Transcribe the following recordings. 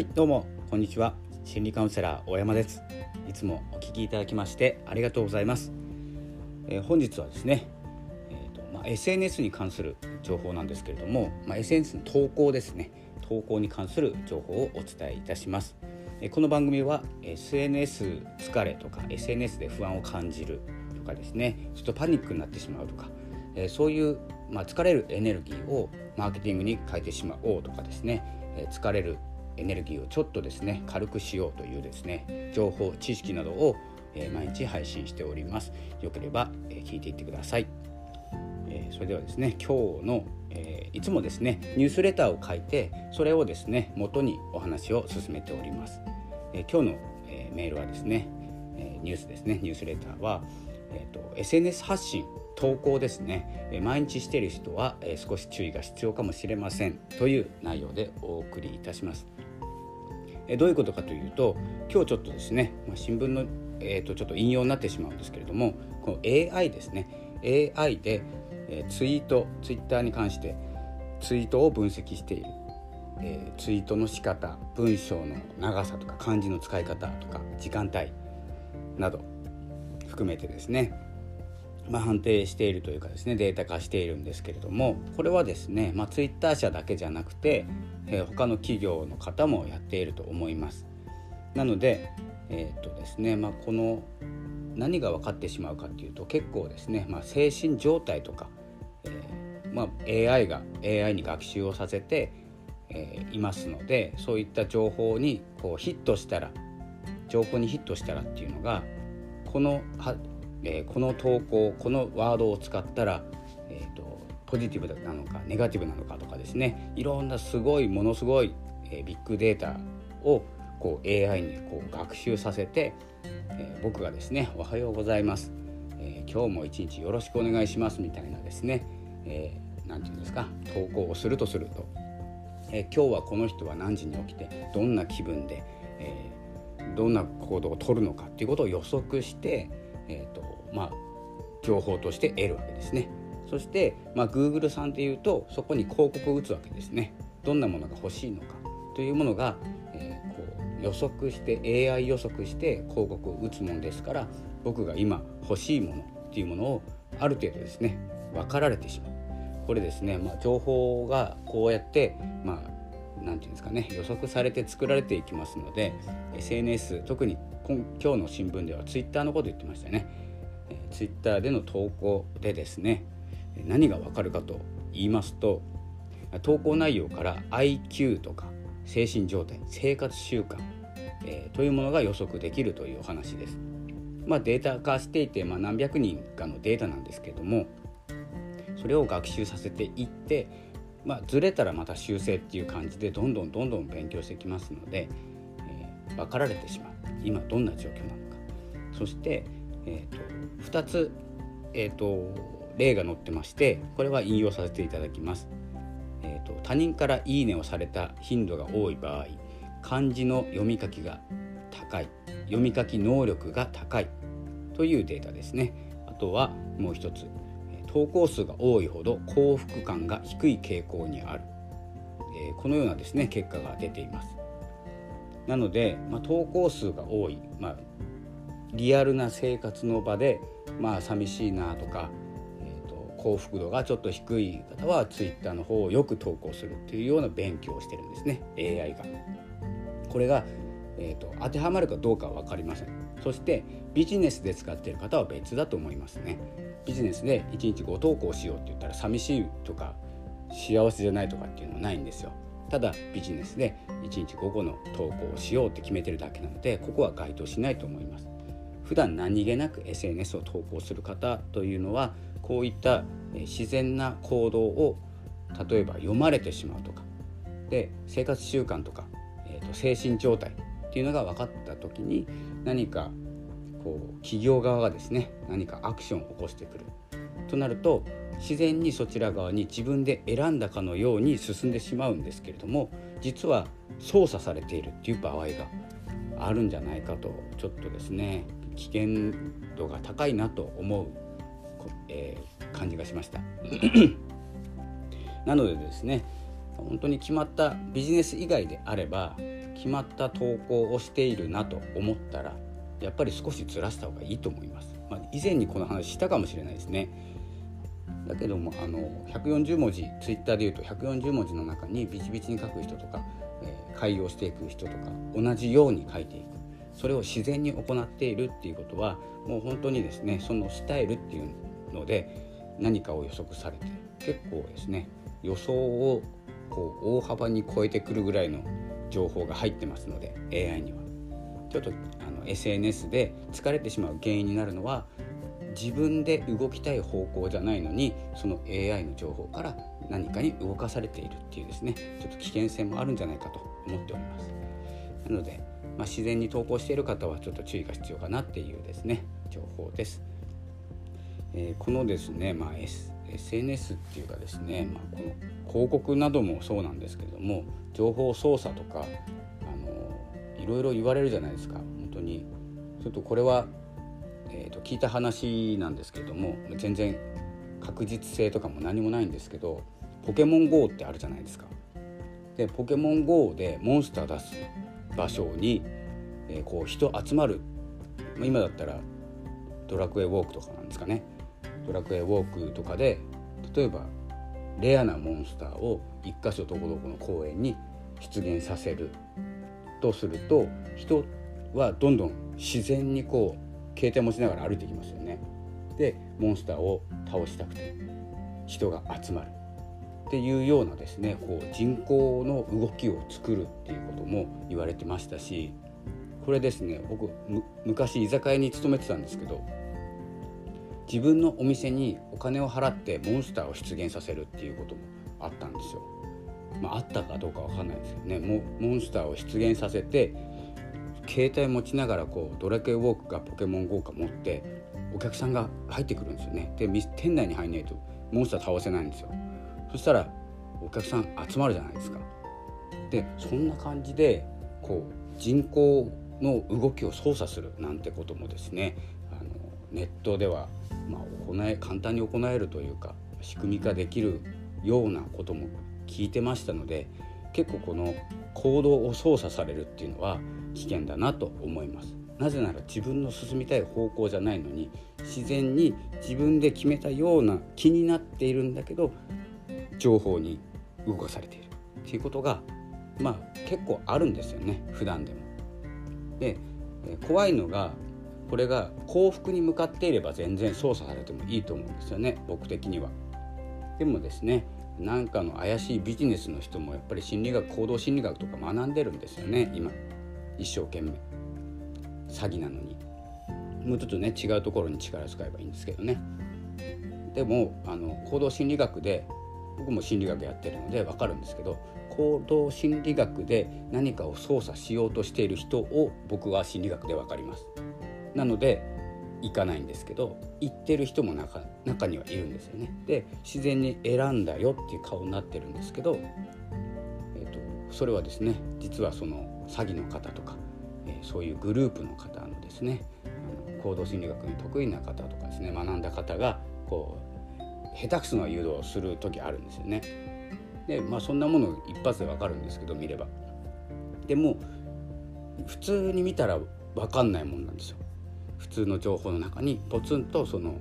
はいどうもこんにちは。心理カウンセラー大山です。いつもお聞きいただきましてありがとうございます、えー、本日はですね、えーとまあ、SNS に関する情報なんですけれども、まあ、SNS の投稿ですね。投稿に関する情報をお伝えいたします。えこの番組は SNS 疲れとか SNS で不安を感じるとかですねちょっとパニックになってしまうとかえそういう、まあ、疲れるエネルギーをマーケティングに変えてしまおうとかですね疲れるエネルギーをちょっとですね軽くしようというですね情報知識などを毎日配信しております。よければ聞いていってください。それではですね今日のいつもですねニュースレターを書いてそれをですね元にお話を進めております。今日のメールはですねニュースですねニュースレターはえーと、SNS 発信投稿ですね、え毎日している人は、え少し注意が必要かもしれませんという内容でお送りいたします。えどういうことかというと今日ちょっとですね、まあ、新聞の、えーと、ちょっと引用になってしまうんですけれどもこの AI ですね。AI で、えツイートツイッターに関してツイートを分析している、えツイートの仕方文章の長さとか漢字の使い方とか時間帯など含めてですね、まあ、判定しているというかですねデータ化しているんですけれどもこれはですね、まあ、ツイッター社だけじゃなくて、えー、他の企業の方もやっていると思います。なので、えー、っとですねまあ、この何が分かってしまうかっていうと結構ですね、まあ、精神状態とか、えーまあ、AI が AI に学習をさせて、えー、いますのでそういった情報にこうヒットしたら情報にヒットしたらっていうのがこの、えー、この投稿このワードを使ったら、えーと、ポジティブなのかネガティブなのかとかですね。いろんなすごいものすごい、えー、ビッグデータをこう AI にこう学習させて、えー、僕がですね「おはようございます」えー「今日も一日よろしくお願いします」みたいなですね。何、えー、て言うんですか投稿をするとすると、え、今日はこの人は何時に起きてどんな気分で、えどんな行動をとるのかっていうことを予測して、えーとまあ、情報として得るわけですね。そして、まあ、Google さんでいうとそこに広告を打つわけですね。どんなものが欲しいのかというものが、えー、こう予測して AI 予測して広告を打つものですから僕が今欲しいものっていうものをある程度ですね分かられてしまう。これですね、まあ、情報がこうやって、まあ、何て言うんですかね予測されて作られていきますので SNS 特に今日の新聞では Twitter のこと言ってましたね、え Twitter での投稿でですね何がわかるかと言いますと投稿内容から IQ とか精神状態生活習慣、えー、というものが予測できるというお話です。まあ、データ化していて、まあ、何百人かのデータなんですけどもそれを学習させていってまあ、ずれたらまた修正っていう感じでどんどんどんどん勉強してきますので、えー、分かられてしまう今どんな状況なのかそして、えーと、2つ、えーと、例が載ってましてこれは引用させていただきます。えーと、他人から「いいね」をされた頻度が多い場合漢字の読み書きが高い読み書き能力が高いというデータですね。あとはもう一つ投稿数が多いほど幸福感が低い傾向にある、えー、このようなですね結果が出ていますなので、まあ、投稿数が多い、まあ、リアルな生活の場でまあ寂しいなとか、えーと、幸福度がちょっと低い方は Twitter の方をよく投稿するというような勉強をしてるんですね AI が。これが、えーと、と当てはまるかどうかは分かりません。そしてビジネスで使っている方は別だと思いますね。ビジネスで1日5投稿しようって言ったら寂しいとか幸せじゃないとかっていうのはないんですよ。ただビジネスで1日5個の投稿をしようって決めてるだけなのでここは該当しないと思います。普段何気なく SNS を投稿する方というのはこういった自然な行動を例えば読まれてしまうとかで生活習慣とか、えー、と精神状態っていうのが分かった時に何かこう企業側がですね何かアクションを起こしてくるとなると自然にそちら側に自分で選んだかのように進んでしまうんですけれども実は操作されているっていう場合があるんじゃないかとちょっとですね危険度が高いなと思う、えー、感じがしました。なのでですね本当に決まったビジネス以外であれば決まった投稿をしているなと思ったらやっぱり少しずらした方がいいと思います。まあ、以前にこの話したかもしれないですね。だけどもあの140文字ツイッターでいうと140文字の中にビチビチに書く人とか、えー、開業していく人とか同じように書いていくそれを自然に行っているっていうことはもう本当にですねそのスタイルっていうので何かを予測されて結構ですね予想をこう大幅に超えてくるぐらいの情報が入ってますので AI には。ちょっとあの SNS で疲れてしまう原因になるのは自分で動きたい方向じゃないのにその AI の情報から何かに動かされているっていうですね。ちょっと危険性もあるんじゃないかと思っております。なので、まあ、自然に投稿している方はちょっと注意が必要かなっていうですね情報です、えー、このですね、まあ SNS っていうかですね、まあ、この広告などもそうなんですけれども情報操作とかあのいろいろ言われるじゃないですか。本当に。ちょっとこれはえー、と聞いた話なんですけども全然確実性とかも何もないんですけどポケモン GO ってあるじゃないですか。でポケモン GO でモンスター出す場所に、えー、こう人集まる。今だったらドラクエウォークとかなんですかね。ドラクエウォークとかで例えばレアなモンスターを一箇所どこどこの公園に出現させるとすると人はどんどん自然にこう携帯持ちながら歩いてきますよね。でモンスターを倒したくて人が集まるっていうようなですねこう人口の動きを作るっていうことも言われてましたしこれですね僕昔居酒屋に勤めてたんですけど自分のお店にお金を払ってモンスターを出現させるっていうこともあったんですよ。まあ、あったかどうかわかんないですけどね。モンスターを出現させて携帯持ちながらこうドラクエウォークかポケモン GO か持ってお客さんが入ってくるんですよね。で店内に入んないとモンスター倒せないんですよ。そしたらお客さん集まるじゃないですか。でそんな感じでこう人口の動きを操作するなんてこともですねあのネットでは、まあ、行え簡単に行えるというか仕組み化できるようなことも聞いてましたので結構この行動を操作されるっていうのは危険だなと思います。なぜなら自分の進みたい方向じゃないのに自然に自分で決めたような気になっているんだけど情報に動かされている。っていうことがまあ結構あるんですよね。普段でも。で怖いのがこれが幸福に向かっていれば全然操作されてもいいと思うんですよね。僕的には。でもですねなんかの怪しいビジネスの人もやっぱり心理学行動心理学とか学んでるんですよね。今一生懸命。詐欺なのに。もうちょっとね違うところに力使えばいいんですけどね。でもあの行動心理学で僕も心理学やってるので分かるんですけど行動心理学で何かを操作しようとしている人を僕は心理学で分かります。なので行かないんですけど行ってる人も中中にはいるんですよねで自然に選んだよっていう顔になってるんですけど、えーと、それはですね実はその詐欺の方とか、えー、そういうグループの方のですねあの行動心理学に得意な方とかですね学んだ方がこう下手くそな誘導をする時あるんですよね。でまあそんなもの一発でわかるんですけど見れば。でも普通に見たら分かんないもんなんですよ。普通の情報の中にポツンとその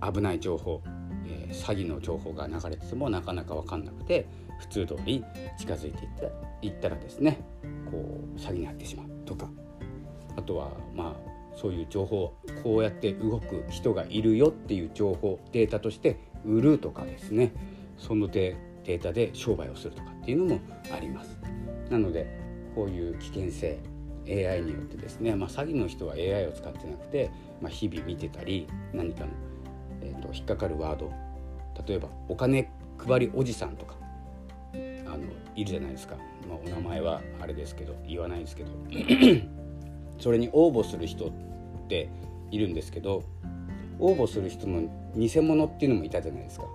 危ない情報、えー、詐欺の情報が流れててもなかなか分かんなくて普通通り近づいていったいったらですねこう詐欺に遭ってしまうとかあとはまあそういう情報こうやって動く人がいるよっていう情報データとして売るとかですねそのデータで商売をするとかっていうのもあります。なのでこういう危険性 AI によってですね、まあ、詐欺の人は AI を使ってなくて、まあ、日々見てたり何かの、えーと、引っかかるワード。例えばお金配りおじさんとかあのいるじゃないですか、まあ、お名前はあれですけど言わないですけど。それに応募する人っているんですけど応募する人の偽物っていうのもいたじゃないですか。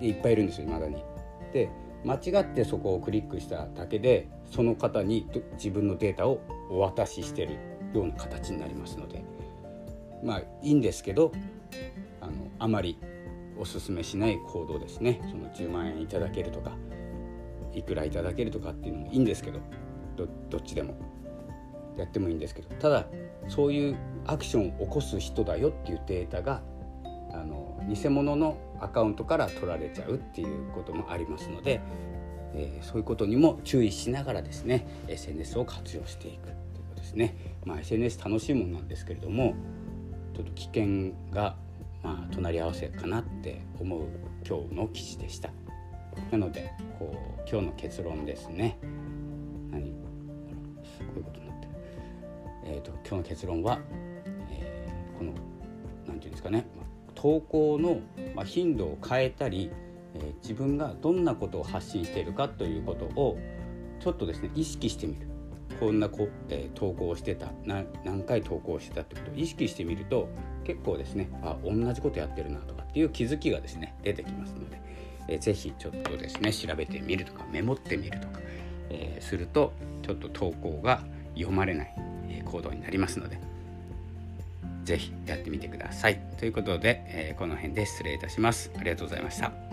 いっぱいいるんですよ未だに。で間違ってそこをクリックしただけでその方に自分のデータをお渡ししてるような形になりますので。まあいいんですけどあのあまりおすすめしない行動ですね。その10万円いただけるとかいくらいただけるとかっていうのもいいんですけどどっちでも。やってもいいんですけど。ただそういうアクションを起こす人だよっていうデータがあの偽物のアカウントから取られちゃうっていうこともありますので、えー、そういうことにも注意しながらですね SNS を活用していくということですね。まあ、SNS 楽しいものなんですけれどもちょっと危険が、まあ、隣り合わせかなって思う今日の記事でした。なのでこう今日の結論ですね。何？こういうことになってる。えーと、今日の結論は、えー、この何て言うんですかね投稿の頻度を変えたり、自分がどんなことを発信しているかということをちょっとですね意識してみる。こんなこ、えー、投稿をしてた何回投稿してたってことを意識してみると結構ですねあ同じことやってるなとかっていう気づきがですね出てきますので、えー、ぜひちょっとですね調べてみるとかメモってみるとか、えー、するとちょっと投稿が読まれない、行動になりますので是非やってみてください。ということで、えこの辺で失礼いたします。ありがとうございました。